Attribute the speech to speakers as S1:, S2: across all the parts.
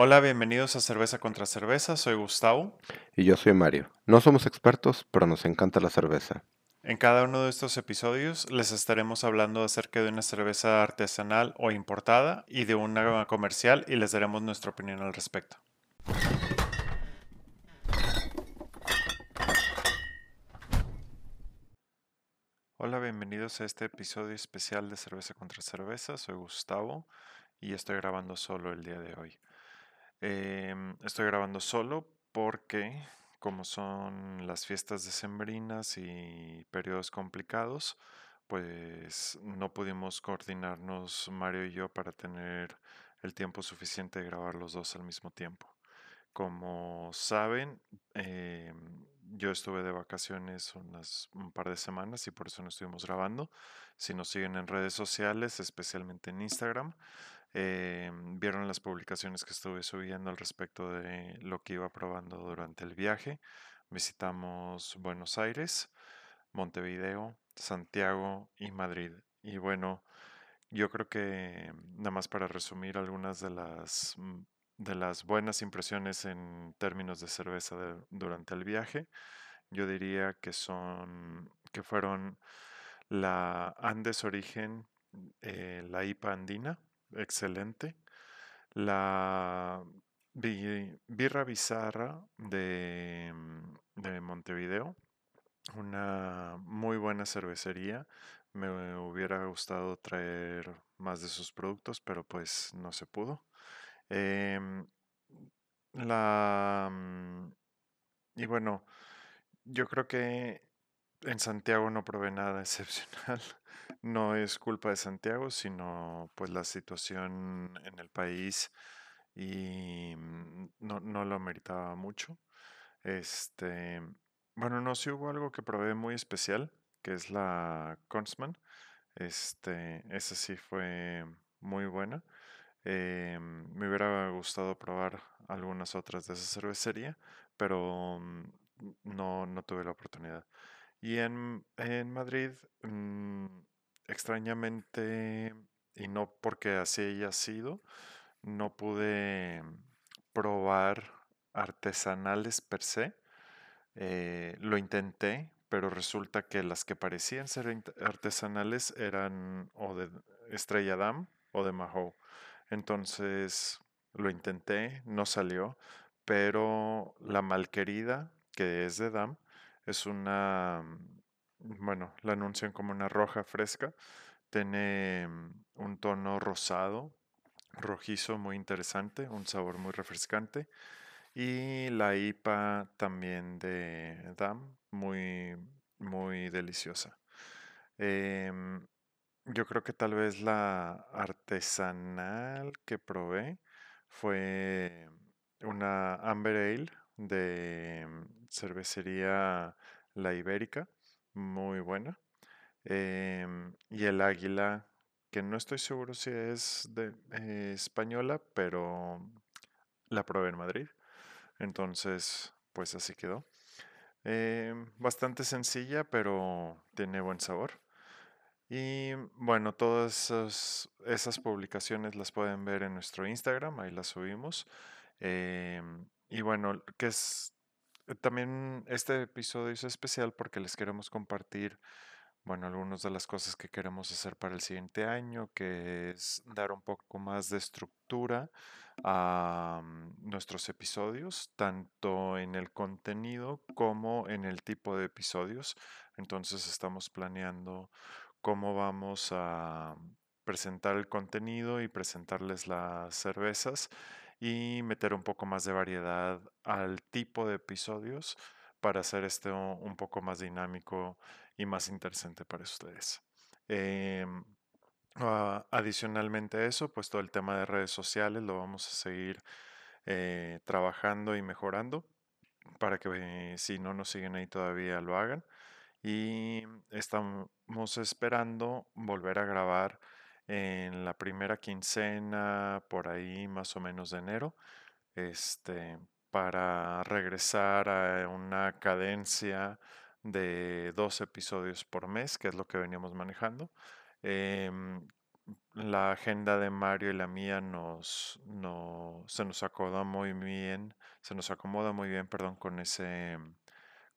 S1: Hola, bienvenidos a Cerveza contra Cerveza, soy Gustavo.
S2: Y yo soy Mario. No somos expertos, pero nos encanta la cerveza.
S1: En cada uno de estos episodios les estaremos hablando acerca de una cerveza artesanal o importada y de una comercial y les daremos nuestra opinión al respecto. Hola, bienvenidos a este episodio especial de Cerveza contra Cerveza. Soy Gustavo y estoy grabando solo el día de hoy. Em, estoy grabando solo porque como son las fiestas decembrinas y periodos complicados, pues no pudimos coordinarnos Mario y yo para tener el tiempo suficiente de grabar los dos al mismo tiempo. Como saben, em, yo estuve de vacaciones un par de semanas y por eso no estuvimos grabando. Si nos siguen en redes sociales, especialmente en Instagram, eh, vieron las publicaciones que estuve subiendo al respecto de lo que iba probando durante el viaje. Visitamos Buenos Aires, Montevideo, Santiago y Madrid. Y bueno, yo creo que nada más para resumir algunas de las, mm, de las buenas impresiones en términos de cerveza durante el viaje, yo diría que son, que fueron la Andes Origen, eh, la IPA andina, excelente. La birra bizarra de, de Montevideo, una muy buena cervecería. Me hubiera gustado traer más de sus productos, pero pues no se pudo. Em, la, mm, y bueno, yo creo que en Santiago no probé nada excepcional. No es culpa de Santiago, sino pues la situación en el país y mm, no, no lo meritaba mucho. Este, bueno, no, sí hubo algo que probé muy especial, que es la Consman. Este, esa sí fue muy buena. Eh, me hubiera gustado probar algunas otras de esa cervecería, pero mm, no, no tuve la oportunidad. Y en, en Madrid, mm, extrañamente, y no porque así haya sido, no pude probar artesanales per se. Eh, lo intenté, pero resulta que las que parecían ser artesanales eran o de Estrella Damm o de Mahou. Entonces lo intenté, no salió, pero la malquerida, que es de Dam, es una, bueno, la anuncian como una roja fresca. Tiene mm, un tono rosado, rojizo muy interesante, un sabor muy refrescante. Y la IPA también de DAM, muy, muy deliciosa. Em, yo creo que tal vez la artesanal que probé fue una Amber Ale de mm, cervecería La Ibérica, muy buena. Em, y el Águila, que no estoy seguro si es de eh, española, pero la probé en Madrid. Entonces, pues así quedó. Em, bastante sencilla, pero tiene buen sabor. Y bueno, todas esas, publicaciones las pueden ver en nuestro Instagram, ahí las subimos. Em, y bueno, que es también este episodio es especial porque les queremos compartir, bueno, algunas de las cosas que queremos hacer para el siguiente año, que es dar un poco más de estructura a mm, nuestros episodios, tanto en el contenido como en el tipo de episodios. Entonces estamos planeando cómo vamos a presentar el contenido y presentarles las cervezas y meter un poco más de variedad al tipo de episodios para hacer esto un poco más dinámico y más interesante para ustedes. Em, ah, adicionalmente a eso, pues todo el tema de redes sociales lo vamos a seguir eh, trabajando y mejorando para que si no nos siguen ahí todavía lo hagan y estamos esperando volver a grabar en la primera quincena, por ahí más o menos de enero, este, para regresar a una cadencia de dos episodios por mes, que es lo que veníamos manejando. Em, la agenda de Mario y la mía nos, no, se nos acomoda muy bien, se nos acomoda muy bien, perdón, con ese,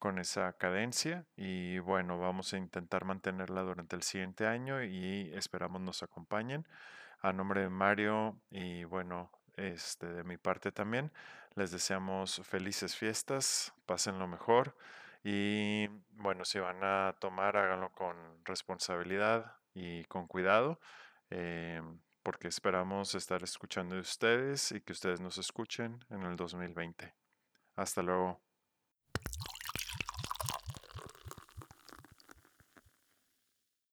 S1: con esa cadencia y bueno, vamos a intentar mantenerla durante el siguiente año y esperamos nos acompañen. A nombre de Mario y bueno, este de mi parte también, les deseamos felices fiestas, pasen lo mejor y bueno, si van a tomar, háganlo con responsabilidad y con cuidado, eh, porque esperamos estar escuchando de ustedes y que ustedes nos escuchen en el 2020. Hasta luego.